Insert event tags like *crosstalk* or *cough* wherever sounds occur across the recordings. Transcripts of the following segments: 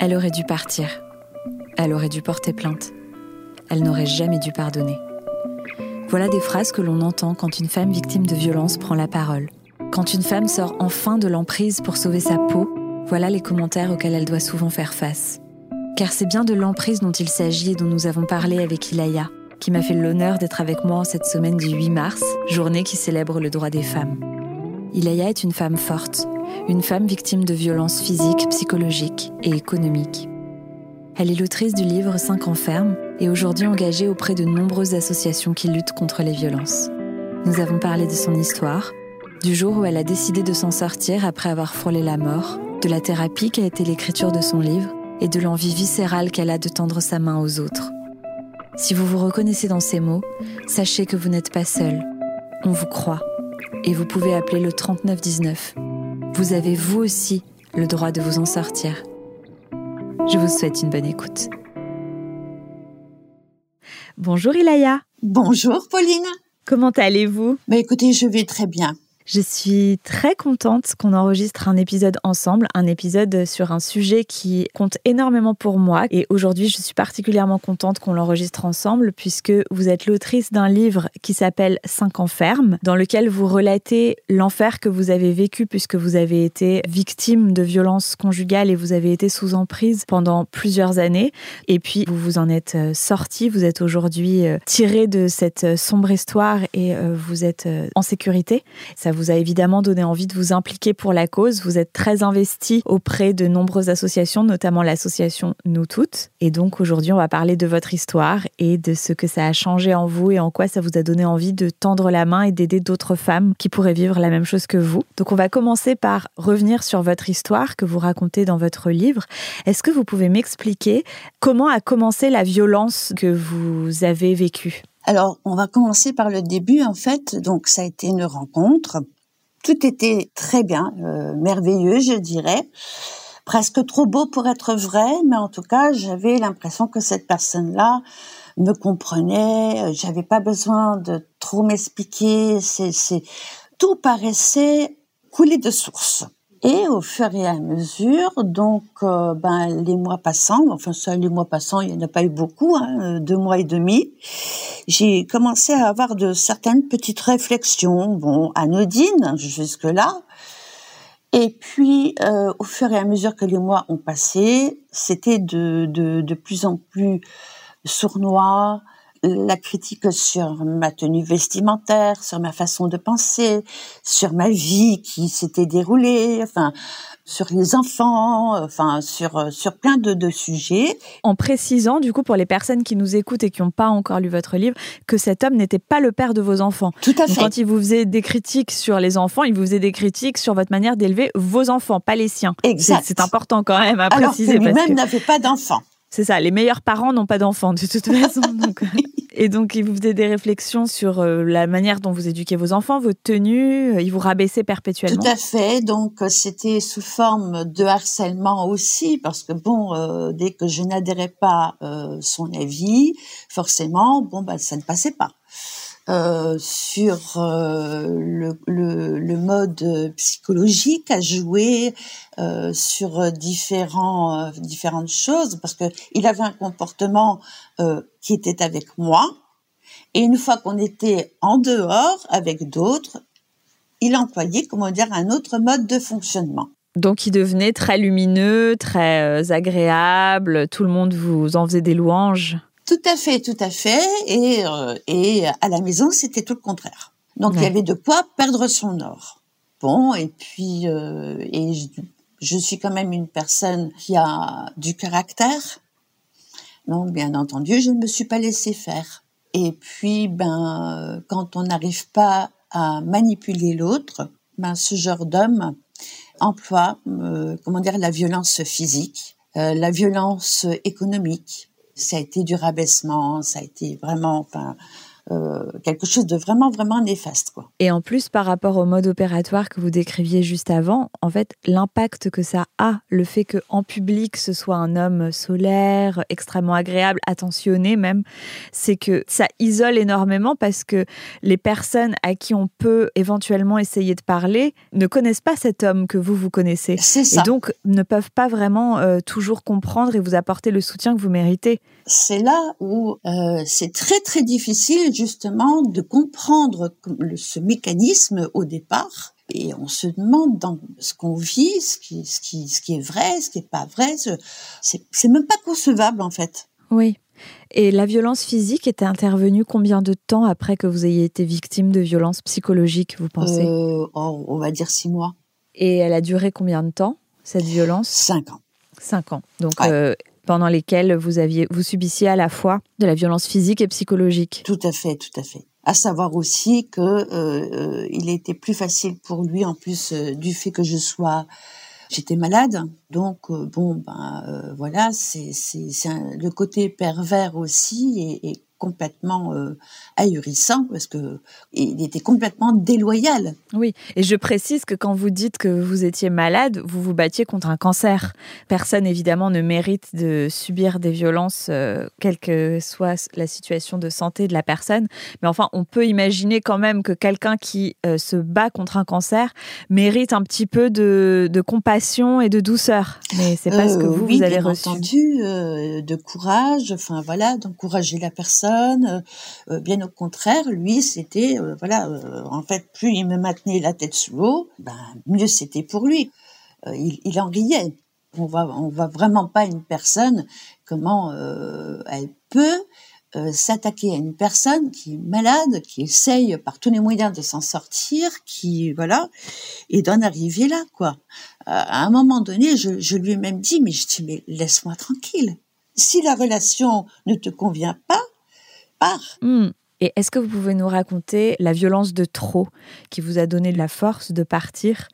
Elle aurait dû partir. Elle aurait dû porter plainte. Elle n'aurait jamais dû pardonner. Voilà des phrases que l'on entend quand une femme victime de violence prend la parole. Quand une femme sort enfin de l'emprise pour sauver sa peau, voilà les commentaires auxquels elle doit souvent faire face. Car c'est bien de l'emprise dont il s'agit et dont nous avons parlé avec Ilaya, qui m'a fait l'honneur d'être avec moi en cette semaine du 8 mars, journée qui célèbre le droit des femmes. Ilaya est une femme forte, une femme victime de violences physiques, psychologiques et économiques. Elle est l'autrice du livre 5 ans ferme et aujourd'hui engagée auprès de nombreuses associations qui luttent contre les violences. Nous avons parlé de son histoire, du jour où elle a décidé de s'en sortir après avoir frôlé la mort, de la thérapie qu'a été l'écriture de son livre et de l'envie viscérale qu'elle a de tendre sa main aux autres. Si vous vous reconnaissez dans ces mots, sachez que vous n'êtes pas seul. On vous croit et vous pouvez appeler le 3919. Vous avez vous aussi le droit de vous en sortir. Je vous souhaite une bonne écoute. Bonjour Ilaya. Bonjour Pauline. Comment allez-vous? Bah écoutez, je vais très bien. Je suis très contente qu'on enregistre un épisode ensemble, un épisode sur un sujet qui compte énormément pour moi. Et aujourd'hui, je suis particulièrement contente qu'on l'enregistre ensemble puisque vous êtes l'autrice d'un livre qui s'appelle 5 ans ferme, dans lequel vous relatez l'enfer que vous avez vécu puisque vous avez été victime de violences conjugales et vous avez été sous emprise pendant plusieurs années. Et puis, vous vous en êtes euh, sorti, vous êtes aujourd'hui euh, tiré de cette euh, sombre histoire et vous êtes en sécurité. Ça vous a évidemment donné envie de vous impliquer pour la cause. Vous êtes très investi auprès de nombreuses associations, notamment l'association Nous Toutes. Et donc aujourd'hui, on va parler de votre histoire et de ce que ça a changé en vous et en quoi ça vous a donné envie de tendre la main et d'aider d'autres femmes qui pourraient vivre la même chose que vous. Donc on va commencer par revenir sur votre histoire que vous racontez dans votre livre. Est-ce que vous pouvez m'expliquer comment a commencé la violence que vous avez vécue? Alors, on va commencer par le début, en fait. Donc, ça a été une rencontre. Tout était très bien, euh, merveilleux, je dirais. Presque trop beau pour être vrai, mais en tout cas, j'avais l'impression que cette personne-là me comprenait. J'avais pas besoin de trop m'expliquer. C'est, tout paraissait couler de source. Et au fur et à mesure, donc, euh, ben, les mois passant, enfin, ça, les mois passant, il n'y en a pas eu beaucoup, hein, deux mois et demi, j'ai commencé à avoir de certaines petites réflexions, bon, anodines jusque-là. Et puis, euh, au fur et à mesure que les mois ont passé, c'était de, de, de plus en plus sournois, la critique sur ma tenue vestimentaire, sur ma façon de penser, sur ma vie qui s'était déroulée, enfin sur les enfants, enfin sur sur plein de, de, sujets. En précisant du coup pour les personnes qui nous écoutent et qui n'ont pas encore lu votre livre que cet homme n'était pas le père de vos enfants. Tout à fait. quand il vous faisait des critiques sur les enfants, il vous faisait des critiques sur votre manière d'élever vos enfants, pas les siens. Exact. C'est important quand même à Alors préciser. Que lui-même n'avait pas d'enfants. C'est ça, les meilleurs parents n'ont pas d'enfants de toute façon. *laughs* Donc, euh, et donc, il vous faisait des réflexions sur euh, la manière dont vous éduquez vos enfants, votre tenue, euh, il vous rabaissait perpétuellement. Tout à fait, donc c'était sous forme de harcèlement aussi, parce que bon, dès que je n'adhérais pas à son avis, forcément, bon, bah, ça ne passait pas. Euh, sur euh, le, mode psychologique à jouer euh, sur différentes choses parce que il avait un comportement qui était avec moi et une fois qu'on était en dehors avec d'autres il employait comment dire un autre mode de fonctionnement donc, il devenait très lumineux, très agréable. Tout le monde vous en faisait des louanges. Tout à fait, tout à fait. Et, euh, et à la maison, c'était tout le contraire. Donc, il y avait de quoi perdre son or. Bon, et puis, euh, et je, je, suis quand même une personne qui a du caractère. Donc, bien entendu, je ne me suis pas laissée faire. Et puis, ben, quand on n'arrive pas à manipuler l'autre, ben, ce genre d'homme emploie, euh, comment dire, la violence physique, euh, la violence économique, ça a été du rabaissement, ça a été vraiment, enfin, euh, quelque chose de vraiment, vraiment néfaste. Quoi. Et en plus, par rapport au mode opératoire que vous décriviez juste avant, en fait, l'impact que ça a, le fait qu'en public, ce soit un homme solaire, extrêmement agréable, attentionné même, c'est que ça isole énormément parce que les personnes à qui on peut éventuellement essayer de parler ne connaissent pas cet homme que vous, vous connaissez. C'est Et donc, ne peuvent pas vraiment euh, toujours comprendre et vous apporter le soutien que vous méritez. C'est là où euh, c'est très, très difficile justement de comprendre ce mécanisme au départ. Et on se demande dans ce qu'on vit, ce qui, ce, qui, ce qui est vrai, ce qui n'est pas vrai. C'est même pas concevable en fait. Oui. Et la violence physique était intervenue combien de temps après que vous ayez été victime de violences psychologiques, vous pensez? Euh, oh, On va dire six mois. Et elle a duré combien de temps, cette violence? Cinq ans. Cinq ans. Donc, euh, pendant lesquels vous, subissiez à la fois de la violence physique et psychologique. Tout à fait, tout à fait. À savoir aussi que euh, euh il était plus facile pour lui, en plus euh, du fait que je sois, j'étais malade, donc bon ben voilà, c'est le côté pervers aussi et complètement euh, ahurissant parce que il était complètement déloyal. Oui, et je précise que quand vous dites que vous étiez malade, vous vous battiez contre un cancer. Personne évidemment ne mérite de subir des violences, euh, quelle que soit la situation de santé de la personne. Mais enfin, on peut imaginer quand même que quelqu'un qui euh, se bat contre un cancer mérite un petit peu de, de compassion et de douceur. Mais c'est pas ce que vous, vous avez bien reçu. entendu, de courage. Enfin voilà, d'encourager la personne euh, bien au contraire, lui, c'était euh, voilà, euh, en fait, plus il me maintenait la tête sous l'eau, ben mieux c'était pour lui. Il, en riait. On voit, on voit vraiment pas une personne comment elle peut s'attaquer à une personne qui est malade, qui essaye par tous les moyens de s'en sortir, qui voilà, et d'en arriver là, quoi. à un moment donné, je, je lui ai même dit, mais je dis, mais laisse-moi tranquille. Si la relation ne te convient pas, Hmm. Et est-ce que vous pouvez nous raconter la violence de trop qui vous a donné la force de partir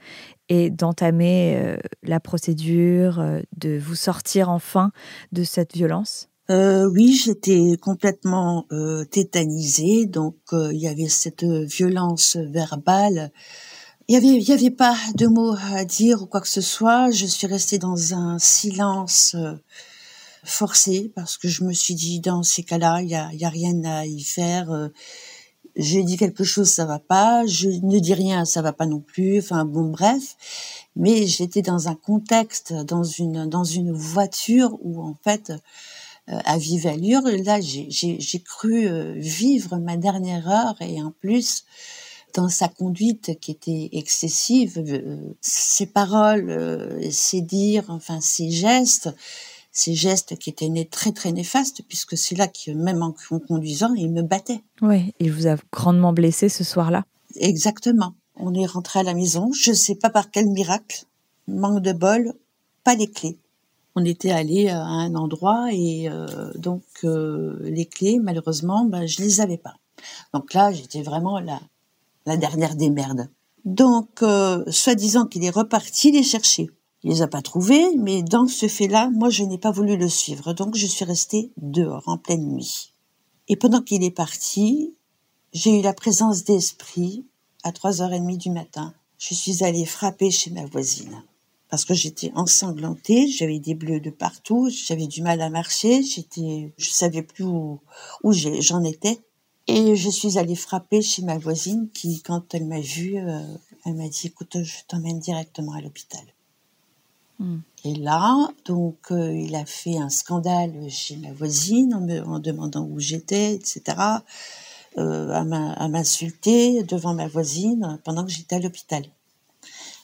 et d'entamer euh, la procédure, euh, de vous sortir enfin de cette violence? Euh, oui, j'étais complètement tétanisée, donc il y avait cette violence verbale. Il y avait, il y avait pas de mots à dire ou quoi que ce soit. Je suis restée dans un silence forcé parce que je me suis dit dans ces cas-là, il y a, y a, rien à y faire. Euh, j'ai dit quelque chose, ça va pas. Je ne dis rien, ça va pas non plus. Enfin bon, bref. Mais j'étais dans un contexte, dans une dans une voiture où en fait, euh, à vive allure, là, j'ai cru euh, vivre ma dernière heure et en plus dans sa conduite qui était excessive, ses paroles, ses dires, enfin ses gestes, ces gestes qui étaient nés très très néfastes, puisque c'est là que même en, conduisant, il me battait. Oui, il vous a grandement blessé ce soir-là. Exactement. On est rentré à la maison, je ne sais pas par quel miracle, manque de bol, pas les clés. On était allé à un endroit et euh, donc euh, les clés, malheureusement, ben, je les avais pas. Donc là, j'étais vraiment la, la dernière des merdes. Donc, euh, soi-disant qu'il est reparti les chercher. Il les a pas trouvés, mais dans ce fait-là, moi, je n'ai pas voulu le suivre. Donc, je suis restée dehors, en pleine nuit. Et pendant qu'il est parti, j'ai eu la présence d'esprit à 3h30 du matin. Je suis allée frapper chez ma voisine. Parce que j'étais ensanglantée, j'avais des bleus de partout, j'avais du mal à marcher, j'étais, je savais plus où, où j'en étais. Et je suis allée frapper chez ma voisine qui, quand elle m'a vue, euh, elle m'a dit, écoute, je t'emmène directement à l'hôpital. Et là, donc, euh, il a fait un scandale chez ma voisine en me demandant où j'étais, etc. Euh, à m'insulter devant ma voisine pendant que j'étais à l'hôpital.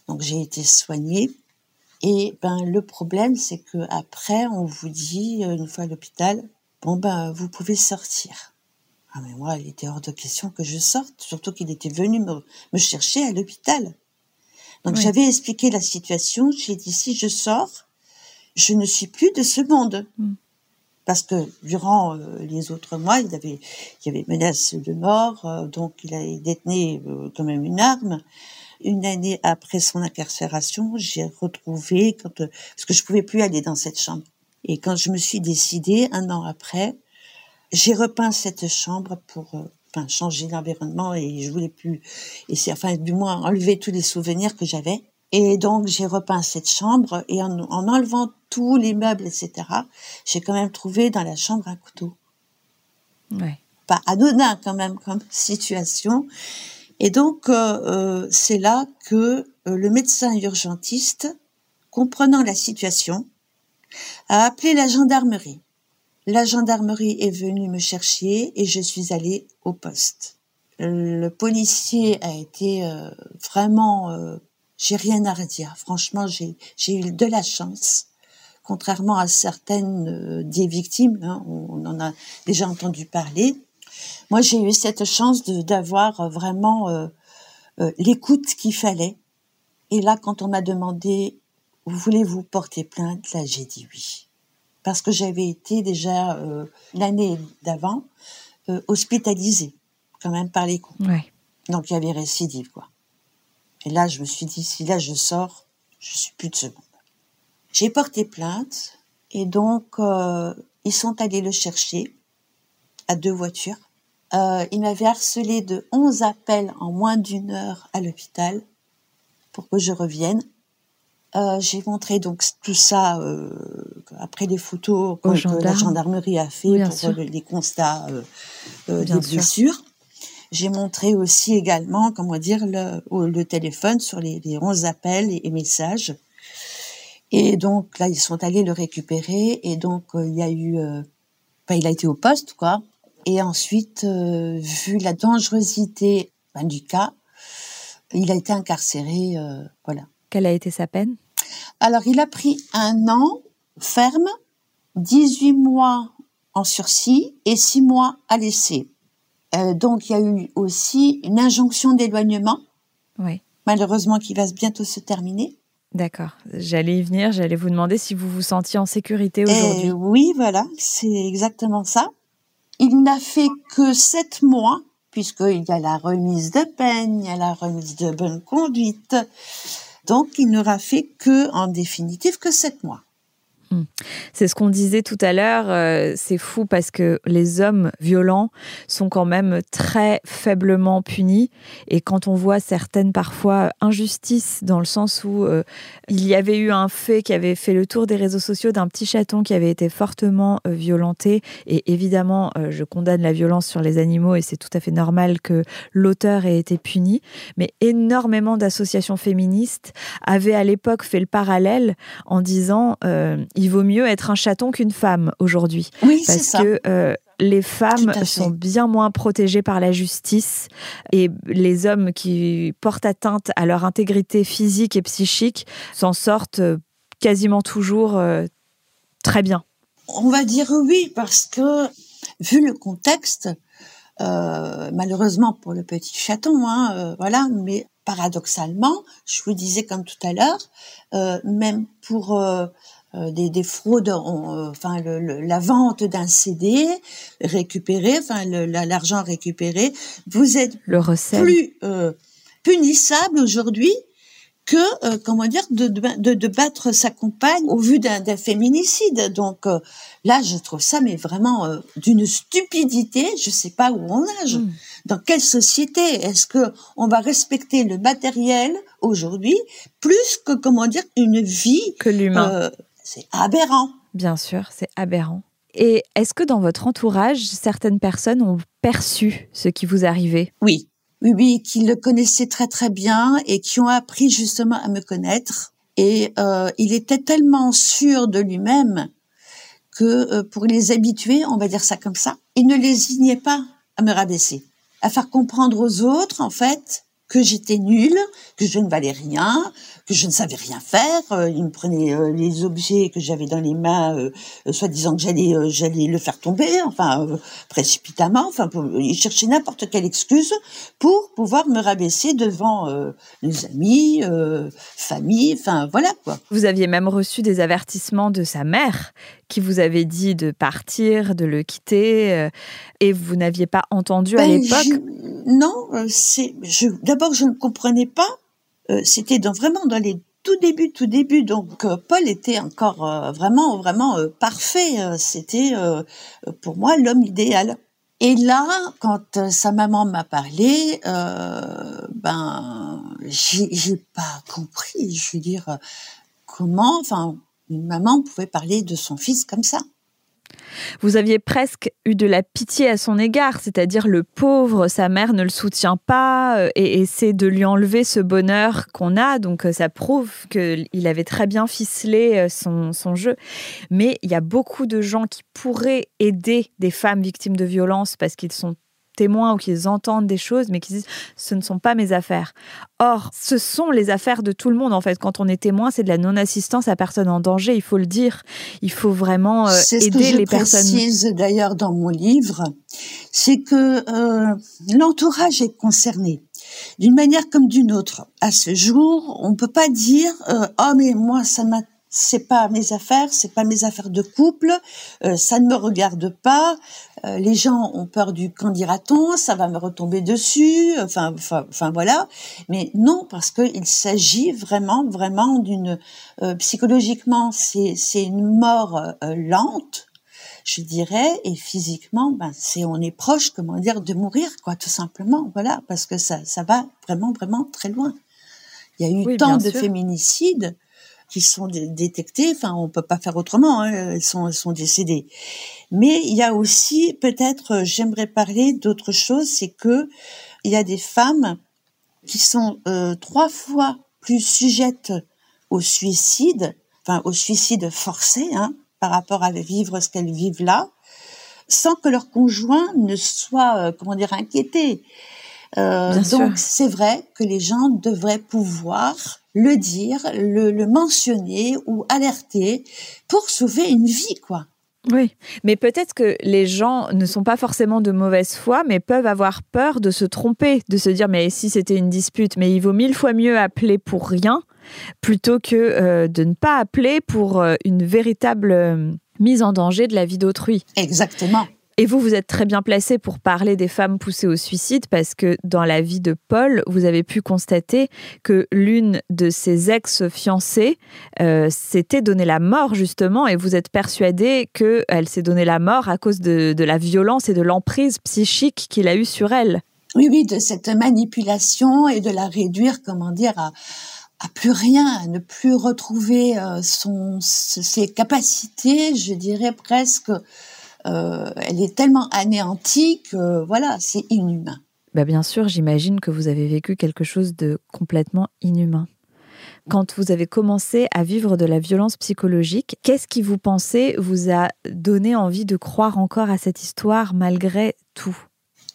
Donc j'ai été soignée. Et ben le problème, c'est que après, on vous dit euh, une fois à l'hôpital, bon ben vous pouvez sortir. Ah mais moi, il était hors de question que je sorte, surtout qu'il était venu me chercher à l'hôpital. Donc j'avais expliqué la situation. J'ai dit si je sors, je ne suis plus de ce monde. Mm. Parce que durant euh, les autres mois, il, avait, il y avait menace de mort, euh, donc il a détenu euh, quand même une arme. Une année après son incarcération, j'ai retrouvé, quand, parce que je pouvais plus aller dans cette chambre. Et quand je me suis décidée, un an après, j'ai repeint cette chambre pour enfin, changer l'environnement et je voulais plus, et c'est enfin du moins enlever tous les souvenirs que j'avais. Et donc j'ai repeint cette chambre et en, en enlevant tous les meubles, etc., j'ai quand même trouvé dans la chambre un couteau. Ouais. Pas anodin quand même comme *laughs* situation. Et donc euh, euh, c'est là que euh, le médecin urgentiste, comprenant la situation, a appelé la gendarmerie. La gendarmerie est venue me chercher et je suis allée au poste. Le policier a été euh, vraiment, euh, j'ai rien à redire. Franchement, j'ai eu de la chance, contrairement à certaines euh, des victimes. hein, on, en a déjà entendu parler. Moi, j'ai eu cette chance d'avoir vraiment euh, euh, l'écoute qu'il fallait. Et là, quand on m'a demandé voulez-vous porter plainte, là, j'ai dit oui parce que j'avais été déjà euh, l'année d'avant euh, hospitalisée quand même par les coups. Ouais. Donc il y avait récidive quoi. Et là je me suis dit si là je sors, je suis plus de ce monde. J'ai porté plainte et donc euh, ils sont allés le chercher à deux voitures. Euh, il m'avait harcelé de 11 appels en moins d'une heure à l'hôpital pour que je revienne. Euh, j'ai montré donc tout ça euh, après les photos que, la gendarmerie a fait Bien pour euh, les constats euh, des blessures. J'ai montré aussi également, comment dire, le, le téléphone sur les, les 11 appels et, et messages. Et donc là, ils sont allés le récupérer et donc il y a eu, enfin, il a été au poste quoi. Et ensuite, vu la dangerosité ben, du cas, il a été incarcéré, voilà. Quelle a été sa peine? Alors, il a pris un an ferme, 18 mois en sursis et 6 mois à l'essai. Euh, donc, il y a eu aussi une injonction d'éloignement, Oui. malheureusement qui va bientôt se terminer. D'accord. J'allais y venir. J'allais vous demander si vous vous sentiez en sécurité aujourd'hui. Et oui, voilà, c'est exactement ça. Il n'a fait que 7 mois, puisqu'il y a la remise de peine, il y a la remise de bonne conduite. Donc, il n'aura fait que, en définitive, que 7 mois. C'est ce qu'on disait tout à l'heure. euh, c'est fou parce que les hommes violents sont quand même très faiblement punis. Et quand on voit certaines parfois injustices, dans le sens où euh, il y avait eu un fait qui avait fait le tour des réseaux sociaux d'un petit chaton qui avait été fortement euh, violenté. Et évidemment, je condamne la violence sur les animaux et c'est tout à fait normal que l'auteur ait été puni. Mais énormément d'associations féministes avaient à l'époque fait le parallèle en disant il vaut mieux être un chaton qu'une femme aujourd'hui. Oui, c'est parce que euh, les femmes sont bien moins protégées par la justice et les hommes qui portent atteinte à leur intégrité physique et psychique s'en sortent euh, quasiment toujours euh, très bien. On va dire oui parce que vu le contexte, euh, malheureusement pour le petit chaton, hein, euh, voilà, mais paradoxalement, je vous disais comme tout à l'heure, même pour des, des fraudes, on, euh, enfin le, le- la vente d'un CD récupéré, enfin la- l'argent récupéré, vous êtes Le recel. plus euh, punissable aujourd'hui que euh, comment dire de, de, de battre sa compagne au vu d'un féminicide. Donc euh, là, je trouve ça mais vraiment euh, d'une stupidité. Je sais pas où on nage. Mm. Dans quelle société est-ce que on va respecter le matériel aujourd'hui plus que comment dire une vie Que l'humain, euh, C'est aberrant. bien sûr, c'est aberrant. Et est-ce que dans votre entourage, certaines personnes ont perçu ce qui vous arrivait? Oui, oui, oui, qui le connaissaient très très bien et qui ont appris justement à me connaître. Et euh, il était tellement sûr de lui-même que euh, pour les habituer, on va dire ça comme ça, il ne lésignait pas à me rabaisser, à faire comprendre aux autres en fait que j'étais nulle, que je ne valais rien, que je ne savais rien faire. Euh, il me prenait euh, les objets que j'avais dans les mains, euh, euh, soi-disant que j'allais euh, j'allais le faire tomber, enfin euh, précipitamment. Enfin, pour, il cherchait n'importe quelle excuse pour pouvoir me rabaisser devant euh, les amis, euh, famille. Enfin, voilà quoi. Vous aviez même reçu des avertissements de sa mère qui vous avait dit de partir, de le quitter, euh, et vous n'aviez pas entendu à Ben, l'époque? je- Non, c'est. Je, d'abord, je ne comprenais pas. Euh, c'était dans, vraiment dans les tout débuts, tout début. Donc, euh, Paul était encore euh, vraiment, vraiment parfait. C'était euh, pour moi l'homme idéal. Et là, quand sa maman m'a parlé, ben, j'ai pas compris. Je veux dire, comment, enfin, une maman pouvait parler de son fils comme ça. Vous aviez presque eu de la pitié à son égard, c'est-à-dire le pauvre, sa mère ne le soutient pas euh, et essaie de lui enlever ce bonheur qu'on a. Donc euh, ça prouve qu'il avait très bien ficelé euh, son, son jeu. Mais il y a beaucoup de gens qui pourraient aider des femmes victimes de violences parce qu'ils sont témoins ou qu'ils entendent des choses, mais qui disent ce ne sont pas mes affaires. Or, ce sont les affaires de tout le monde en fait. Quand on est témoin, c'est de la non-assistance à personne en danger. Il faut le dire. Il faut vraiment euh, aider les personnes. C'est ce que je précise d'ailleurs dans mon livre, c'est que euh, l'entourage est concerné d'une manière comme d'une autre. À ce jour, on peut pas dire euh, oh mais moi ça m'a c'est pas mes affaires, c'est pas mes affaires de couple, euh, ça ne me regarde pas. Euh, les gens ont peur du quand dira-t-on, ça va me retomber dessus. Enfin, enfin, voilà. Mais non, parce qu'il s'agit vraiment, vraiment d'une euh, psychologiquement, c'est c'est une mort lente, je dirais, et physiquement, ben c'est on est proche, comment dire, de mourir, quoi, tout simplement. Voilà, parce que ça ça va vraiment, vraiment très loin. Il y a eu tant de féminicides qui sont détectées. Enfin, on peut pas faire autrement. Hein, elles sont, elles sont décédées. Mais il y a aussi peut-être, euh, j'aimerais parler d'autre chose, c'est que il y a des femmes qui sont euh, trois fois plus sujettes au suicide, enfin au suicide forcé, hein, par rapport à vivre ce qu'elles vivent là, sans que leur conjoint ne soit, euh, comment dire, inquiété. Euh, donc c'est vrai que les gens devraient pouvoir le dire, le, le, mentionner ou alerter pour sauver une vie, quoi. Oui, mais peut-être que les gens ne sont pas forcément de mauvaise foi, mais peuvent avoir peur de se tromper, de se dire mais si c'était une dispute, mais il vaut mille fois mieux appeler pour rien plutôt que euh, de ne pas appeler pour euh, une véritable euh, mise en danger de la vie d'autrui. Exactement. Et vous, vous êtes très bien placé pour parler des femmes poussées au suicide parce que dans la vie de Paul, vous avez pu constater que l'une de ses ex-fiancées euh, s'était donné la mort justement et vous êtes persuadé qu'elle s'est donné la mort à cause de, la violence et de l'emprise psychique qu'il a eue sur elle. Oui, oui, de cette manipulation et de la réduire, comment dire, à, à plus rien, à ne plus retrouver euh, ses capacités, je dirais presque euh, elle est tellement anéantie que voilà, c'est inhumain. Bah bien sûr, j'imagine que vous avez vécu quelque chose de complètement inhumain. Quand vous avez commencé à vivre de la violence psychologique, qu'est-ce qui vous pensez vous a donné envie de croire encore à cette histoire malgré tout?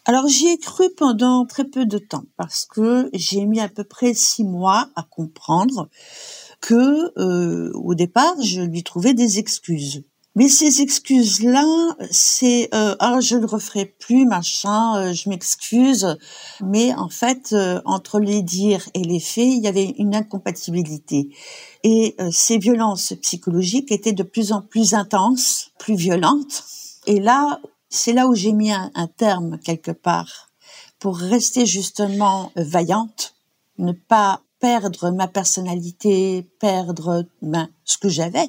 Alors j'y ai cru pendant très peu de temps parce que j'ai mis à peu près six mois à comprendre que euh, au départ je lui trouvais des excuses. Mais ces excuses-là, c'est euh, ah je ne referai plus machin, euh, je m'excuse. Mais en fait, euh, entre les dires et les faits, il y avait une incompatibilité. Et euh, ces violences psychologiques étaient de plus en plus intenses, plus violentes. Et là, c'est là où j'ai mis un, un, terme quelque part pour rester justement vaillante, ne pas perdre ma personnalité, perdre ben, ce que j'avais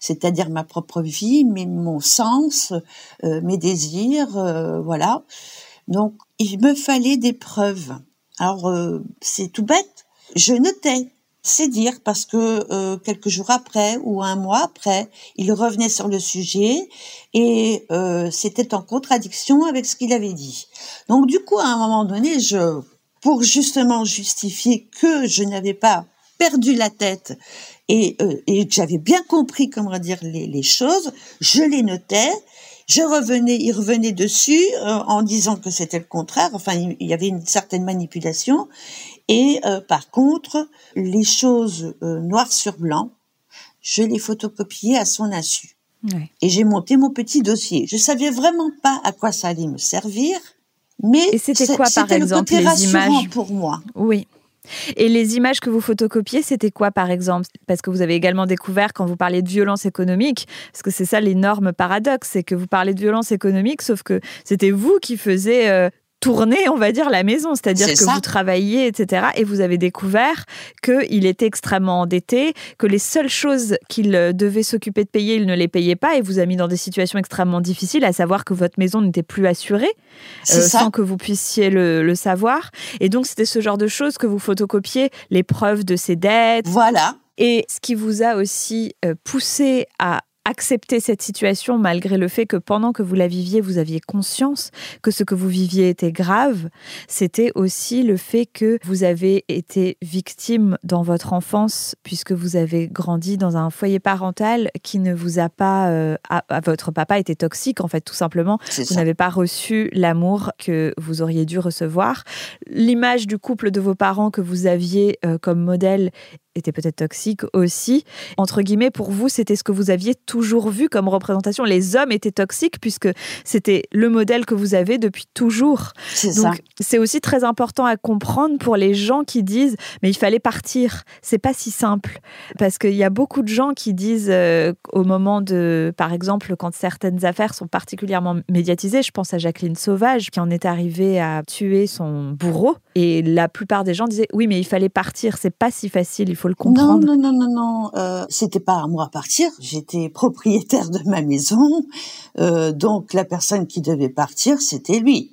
c'est-à-dire ma propre vie, mais mon sens, euh, mes désirs, euh, voilà. Donc il me fallait des preuves. Alors euh, c'est tout bête, je notais. C'est dire parce que quelques jours après ou un mois après, il revenait sur le sujet et c'était en contradiction avec ce qu'il avait dit. Donc du coup, à un moment donné, je, pour justement justifier que je n'avais pas perdu la tête et, euh, et j'avais bien compris comment dire les, les, choses, je les notais, je revenais, il revenait dessus euh, en disant que c'était le contraire, enfin il y avait une certaine manipulation, et euh, par contre les choses euh, noir sur blanc, je les photocopiais à son insu. Et j'ai monté mon petit dossier. Je savais vraiment pas à quoi ça allait me servir, mais c'était quoi par exemple le côté les images pour moi. Oui. Et les images que vous photocopiez, c'était quoi par exemple? Parce que vous avez également découvert quand vous parlez de violence économique, parce que c'est ça l'énorme paradoxe, c'est que vous parlez de violence économique, sauf que c'était vous qui faisiez euh, tourner, on va dire, la maison. C'est-à-dire que vous travailliez, etc. Et vous avez découvert qu'il était extrêmement endetté, que les seules choses qu'il devait s'occuper de payer, il ne les payait pas et vous a mis dans des situations extrêmement difficiles, à savoir que votre maison n'était plus assurée euh, sans que vous puissiez le, le savoir. Et donc, c'était ce genre de choses que vous photocopiez, les preuves de ses dettes. Voilà. Et ce qui vous a aussi euh, poussé à accepter cette situation malgré le fait que pendant que vous la viviez, vous aviez conscience que ce que vous viviez était grave, c'était aussi le fait que vous avez été victime dans votre enfance puisque vous avez grandi dans un foyer parental qui ne vous a pas... Euh, à, votre papa était toxique en fait tout simplement. Vous n'avez pas reçu l'amour que vous auriez dû recevoir. L'image du couple de vos parents que vous aviez euh, comme modèle était peut-être toxique aussi. Entre guillemets, pour vous, c'était ce que vous aviez toujours vu comme représentation. Les hommes étaient toxiques puisque c'était le modèle que vous avez depuis toujours. Donc, c'est aussi très important à comprendre pour les gens qui disent mais il fallait partir. C'est pas si simple parce qu'il y a beaucoup de gens qui disent euh, au moment de, par exemple, quand certaines affaires sont particulièrement médiatisées, je pense à Jacqueline Sauvage qui en est arrivée à tuer son bourreau et la plupart des gens disaient oui mais il fallait partir. C'est pas si facile. Il faut le comprendre. Non, non, non, non, non. Euh, c'était pas à moi à partir. J'étais *laughs* propriétaire de ma maison, euh, donc la personne qui devait partir, c'était lui.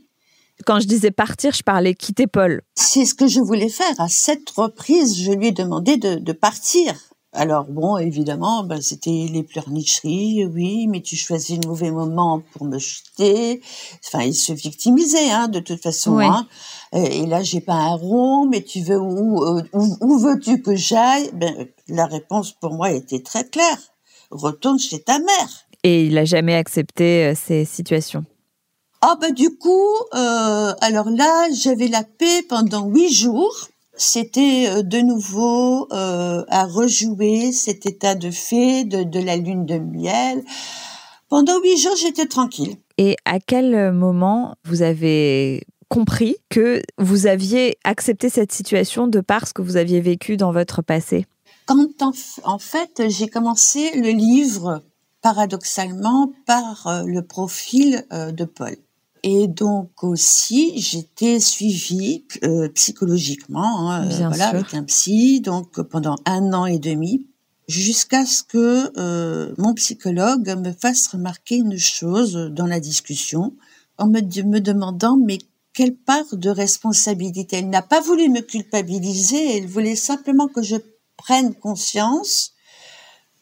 Quand je disais partir, je parlais quitter Paul. C'est ce que je voulais faire. À cette reprise, je lui ai demandé de, de partir. Alors bon, évidemment, ben, c'était les pleurnicheries, oui, mais tu choisis le mauvais moment pour me jeter. Enfin, il se victimisait, hein, de toute façon. Hein. Et là, j'ai pas un rond, mais tu veux où, euh, où, veux-tu que j'aille? Ben, La réponse pour moi était très claire. Retourne chez ta mère. Et il a jamais accepté euh, ces situations. Ah ben du coup, euh, alors là, j'avais la paix pendant huit jours c'était euh, de nouveau euh, à rejouer cet état de fée, de, la lune de miel. Pendant huit jours, j'étais tranquille. Et à quel moment vous avez compris que vous aviez accepté cette situation de par ce que vous aviez vécu dans votre passé? Quand en fait j'ai commencé le livre, paradoxalement, par euh, le profil de Paul. Et donc aussi, j'étais suivie euh, psychologiquement, hein, euh, voilà, avec un psy, donc pendant un an et demi, jusqu'à ce que euh, mon psychologue me fasse remarquer une chose dans la discussion, en me, me demandant mais quelle part de responsabilité? Elle n'a pas voulu me culpabiliser, elle voulait simplement que je prenne conscience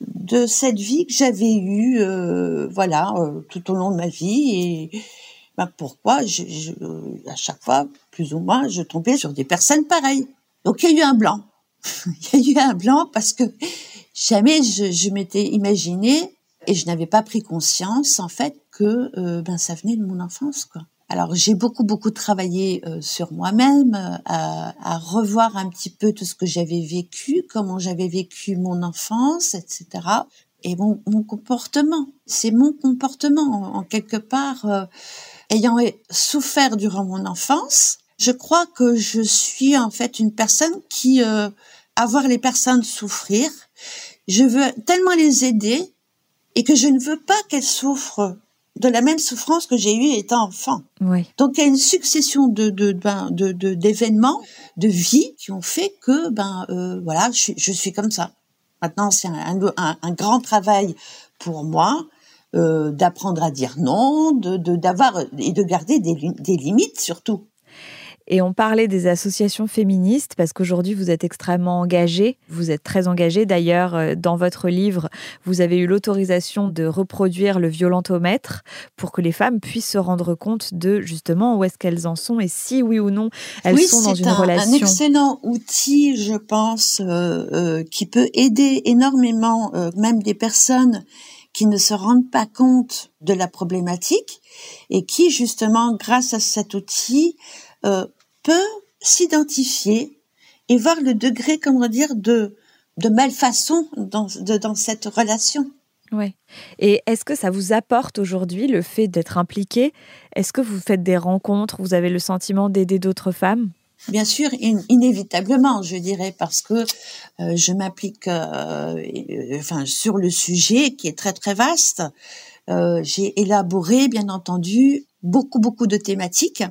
de cette vie que j'avais eue, euh, voilà, euh, tout au long de ma vie et ben pourquoi je, je, à chaque fois, plus ou moins, je tombais sur des personnes pareilles. Donc il y a eu un blanc. *laughs* il y a eu un blanc parce que jamais je, je m'étais imaginé et je n'avais pas pris conscience en fait que euh, ben ça venait de mon enfance quoi. Alors j'ai beaucoup beaucoup travaillé euh, sur moi-même, euh, à, revoir un petit peu tout ce que j'avais vécu, comment j'avais vécu mon enfance, etc. Et mon, mon comportement, c'est mon comportement en, quelque part ayant souffert durant mon enfance, je crois que je suis en fait une personne qui, euh, à voir les personnes souffrir, je veux tellement les aider et que je ne veux pas qu'elles souffrent de la même souffrance que j'ai eue étant enfant. Oui. Donc il y a une succession de de ben, de d'événements, de, vie qui ont fait que ben euh, voilà, je suis, je suis comme ça. Maintenant c'est un, un, un, grand travail pour moi euh, d'apprendre à dire non, de d'avoir et de garder des, des limites surtout. Et on parlait des associations féministes parce qu'aujourd'hui vous êtes extrêmement engagé. Vous êtes très engagé. D'ailleurs, euh, dans votre livre, vous avez eu l'autorisation de reproduire le violentomètre pour que les femmes puissent se rendre compte de justement où est-ce qu'elles en sont et si oui ou non elles sont dans une un, relation. C'est un excellent outil, je pense, euh, euh, qui peut aider énormément euh, même des personnes qui ne se rendent pas compte de la problématique et qui, justement, grâce à cet outil, euh, peut s'identifier et voir le degré, comment dire, de, de malfaçon dans, dans cette relation. Oui. Et est-ce que ça vous apporte aujourd'hui le fait d'être impliqué? Est-ce que vous faites des rencontres? Vous avez le sentiment d'aider d'autres femmes? Bien sûr, inévitablement, je dirais, parce que euh, je m'applique, euh, enfin, sur le sujet qui est très très vaste. Euh, j'ai élaboré, bien entendu, beaucoup beaucoup de thématiques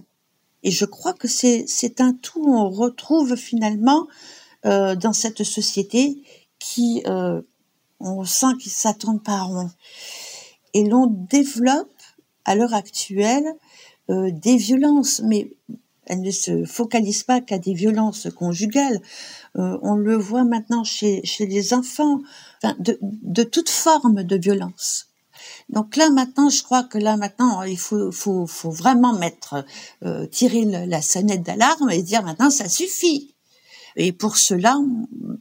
Et je crois que c'est un tout. On retrouve finalement euh, dans cette société qui, euh, on sent qu'il s'attendent pas rond. Et l'on développe à l'heure actuelle euh, des violences, mais elles ne se focalisent pas qu'à des violences conjugales. Euh, on le voit maintenant chez, chez les enfants, enfin, de, de toute forme de violence. Donc là maintenant, je crois que là maintenant, il faut, faut, faut vraiment mettre, euh, tirer la sonnette d'alarme et dire maintenant ça suffit. Et pour cela,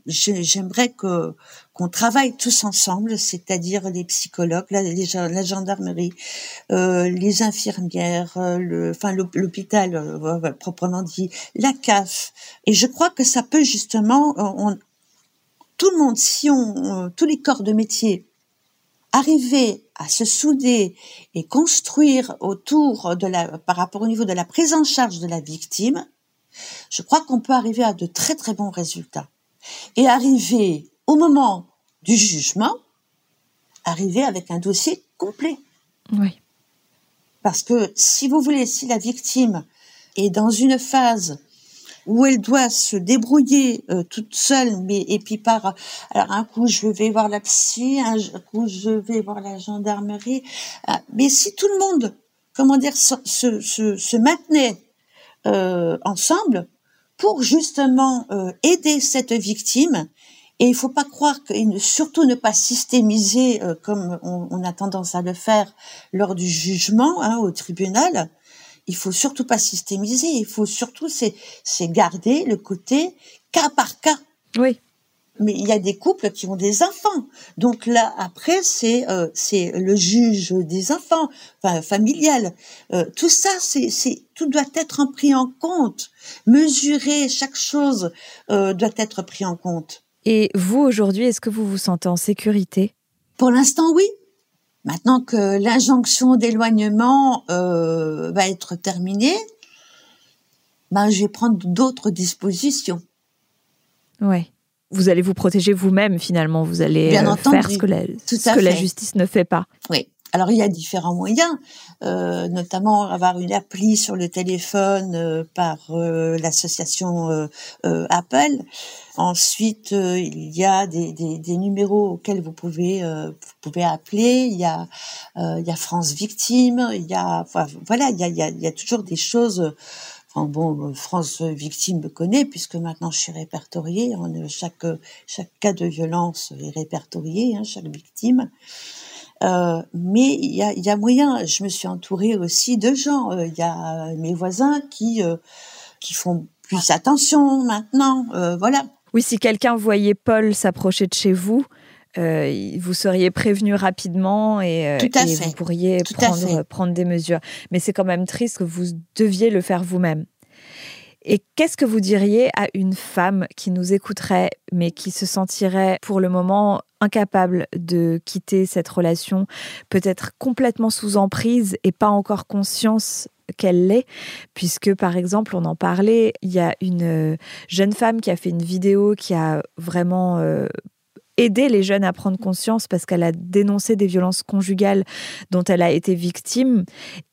j'ai- j'aimerais que qu'on travaille tous ensemble, c'est-à-dire les psychologues, la, gendarmerie, euh, les infirmières, euh, le, enfin l'hôp- l'hôpital euh, proprement dit, la CAF. Et je crois que ça peut justement, euh, on, tout le monde, si on, euh, tous les corps de métier arriver à se souder et construire autour de la, par rapport au niveau de la prise en charge de la victime, je crois qu'on peut arriver à de très très bons résultats. Et arriver au moment du jugement, arriver avec un dossier complet. Oui. Parce que si vous voulez, si la victime est dans une phase où elle doit se débrouiller euh, toute seule, mais et puis par alors un coup je vais voir la psy, un coup je vais voir la gendarmerie, Ah, mais si tout le monde, comment dire, se, se, se, maintenait euh, ensemble pour justement euh, aider cette victime. Et il faut pas croire que, et ne- surtout ne pas systémiser euh, comme on, on a tendance à le faire lors du jugement hein, au tribunal. Il faut surtout pas systémiser. Il faut surtout c'est garder le côté cas par cas. Oui. Mais il y a des couples qui ont des enfants. Donc là, après, c'est euh, c'est le juge des enfants, enfin familial. Euh, tout ça, c'est c'est tout doit être pris en compte. Mesurer chaque chose euh, doit être pris en compte. Et vous, aujourd'hui, est-ce que vous vous sentez en sécurité? Pour l'instant, oui. Maintenant que l'injonction d'éloignement euh, va être terminée, ben je vais prendre d'autres dispositions. Ouais. Vous allez vous protéger vous-même, finalement. Vous allez Bien euh, entendu. faire ce que, la, Tout ce que la justice ne fait pas. Oui. Alors il y a différents moyens, euh, notamment avoir une appli sur le téléphone euh, par euh, l'association euh, euh, Apple. Ensuite, euh, il y a des, des, des numéros auxquels vous pouvez euh, vous pouvez appeler. Il y a euh, il y a France Victime. Il y a voilà il y a, il y a il y a toujours des choses. Bon, France Victime me connaît puisque maintenant je suis répertoriée. On, euh, chaque chaque cas de violence est répertorié, hein, chaque victime. Euh, mais il y a, moyen. Je me suis entourée aussi de gens. Euh, Il y a mes voisins qui euh, qui font plus attention maintenant. Euh, voilà. Oui, si quelqu'un voyait Paul s'approcher de chez vous, euh, vous seriez prévenu rapidement et, Tout à et fait. vous pourriez Tout prendre des mesures. Mais c'est quand même triste que vous deviez le faire vous-même. Et qu'est-ce que vous diriez à une femme qui nous écouterait, mais qui se sentirait pour le moment incapable de quitter cette relation, peut-être complètement sous emprise et pas encore conscience qu'elle l'est, puisque par exemple, on en parlait, il y a une euh, jeune femme qui a fait une vidéo qui a vraiment euh, aidé les jeunes à prendre conscience parce qu'elle a dénoncé des violences conjugales dont elle a été victime.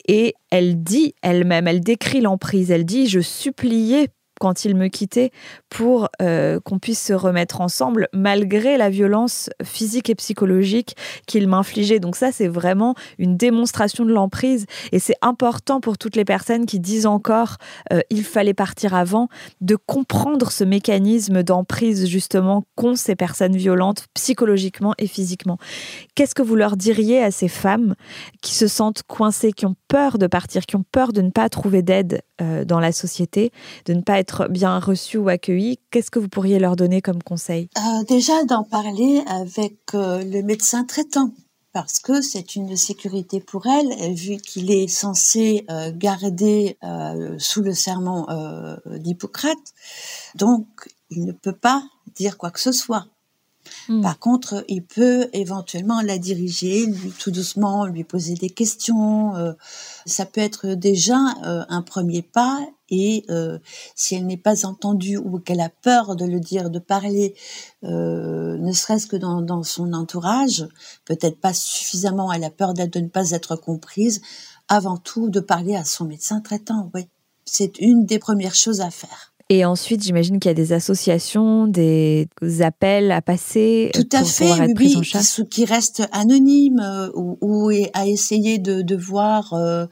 Et elle dit elle-même, elle décrit l'emprise, elle dit je suppliais quand il me quittait pour euh, qu'on puisse se remettre ensemble malgré la violence physique et psychologique qu'il m'infligeait. Donc ça, c'est vraiment une démonstration de l'emprise et c'est important pour toutes les personnes qui disent encore euh, il fallait partir avant de comprendre ce mécanisme d'emprise justement qu'ont ces personnes violentes psychologiquement et physiquement. Qu'est-ce que vous leur diriez à ces femmes qui se sentent coincées, qui ont peur de partir, qui ont peur de ne pas trouver d'aide euh, dans la société, de ne pas être bien reçues ou accueillies? Qu'est-ce que vous pourriez leur donner comme conseil? Euh, déjà d'en parler avec euh, le médecin traitant parce que c'est une sécurité pour elle, vu qu'il est censé euh, garder sous le serment d'Hippocrate. Donc, il ne peut pas dire quoi que ce soit. Mm. Par contre, il peut éventuellement la diriger, lui, tout doucement, lui poser des questions. euh, ça peut être déjà euh, un premier pas. Et euh, si elle n'est pas entendue ou qu'elle a peur de le dire, de parler, euh, ne serait-ce que dans, dans son entourage, peut-être pas suffisamment, elle a peur de ne pas être comprise, avant tout de parler à son médecin traitant, oui. c'est une des premières choses à faire. Et ensuite, j'imagine qu'il y a des associations, des appels à passer. Tout à fait, oui, qui, qui restent anonymes euh, ou, à essayer de, de voir euh,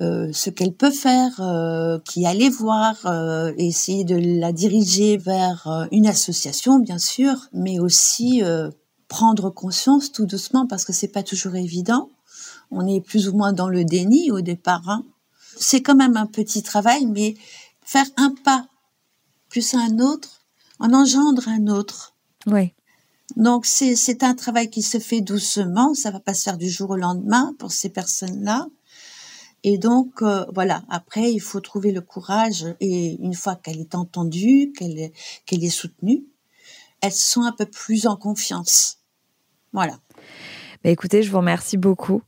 euh, ce qu'elle peut faire, euh, qui aller voir, euh, essayer de la diriger vers une association, bien sûr, mais aussi prendre conscience tout doucement parce que c'est pas toujours évident. On est plus ou moins dans le déni au départ. Hein. C'est quand même un petit travail, mais faire un pas plus un autre en engendre un autre. Oui. Donc c'est un travail qui se fait doucement, ça va pas se faire du jour au lendemain pour ces personnes-là. Et donc euh, voilà, après il faut trouver le courage et une fois qu'elle est entendue, qu'elle est, qu'elle est soutenue, elles sont un peu plus en confiance. Voilà. Bah écoutez, je vous remercie beaucoup.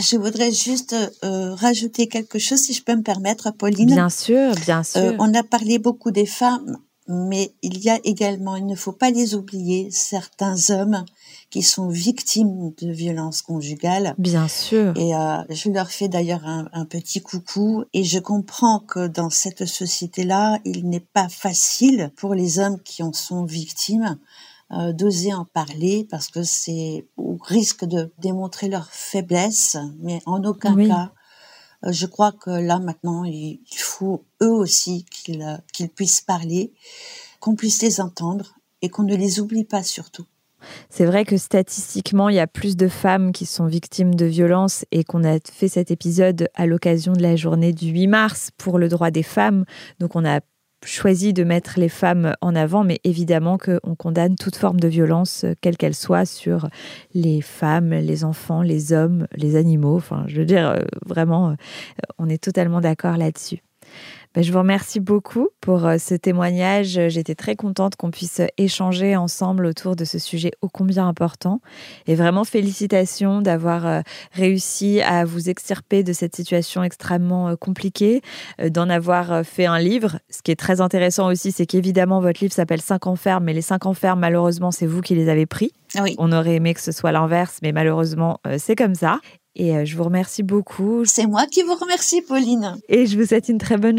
Je voudrais juste euh, rajouter quelque chose, si je peux me permettre, Pauline. Bien sûr, bien euh, sûr. on a parlé beaucoup des femmes, mais il y a également, il ne faut pas les oublier, certains hommes qui sont victimes de violences conjugales. Bien sûr. Et euh, je leur fais d'ailleurs un, un, petit coucou. Et je comprends que dans cette société-là, il n'est pas facile pour les hommes qui en sont victimes euh, d'oser en parler parce que c'est au risque de démontrer leur faiblesse, mais en aucun cas. Euh, je crois que là maintenant, il faut eux aussi qu'ils euh, qu'ils puissent parler, qu'on puisse les entendre et qu'on ne les oublie pas surtout. C'est vrai que statistiquement, il y a plus de femmes qui sont victimes de violences et qu'on a fait cet épisode à l'occasion de la journée du 8 mars pour le droit des femmes. Donc on a choisi de mettre les femmes en avant, mais évidemment qu'on condamne toute forme de violence, euh, quelle qu'elle soit, sur les femmes, les enfants, les hommes, les animaux. Enfin, je veux dire, euh, vraiment, euh, on est totalement d'accord là-dessus. Ben, je vous remercie beaucoup pour euh, ce témoignage. J'étais très contente qu'on puisse échanger ensemble autour de ce sujet ô combien important. Et vraiment félicitations d'avoir euh, réussi à vous extirper de cette situation extrêmement euh, compliquée, d'en avoir fait un livre. Ce qui est très intéressant aussi, c'est qu'évidemment, votre livre s'appelle 5 enfermes, mais les 5 enfermes, malheureusement, c'est vous qui les avez pris. Oui. On aurait aimé que ce soit l'inverse, mais malheureusement, c'est comme ça. Et je vous remercie beaucoup. C'est moi qui vous remercie, Pauline. Et je vous souhaite une très bonne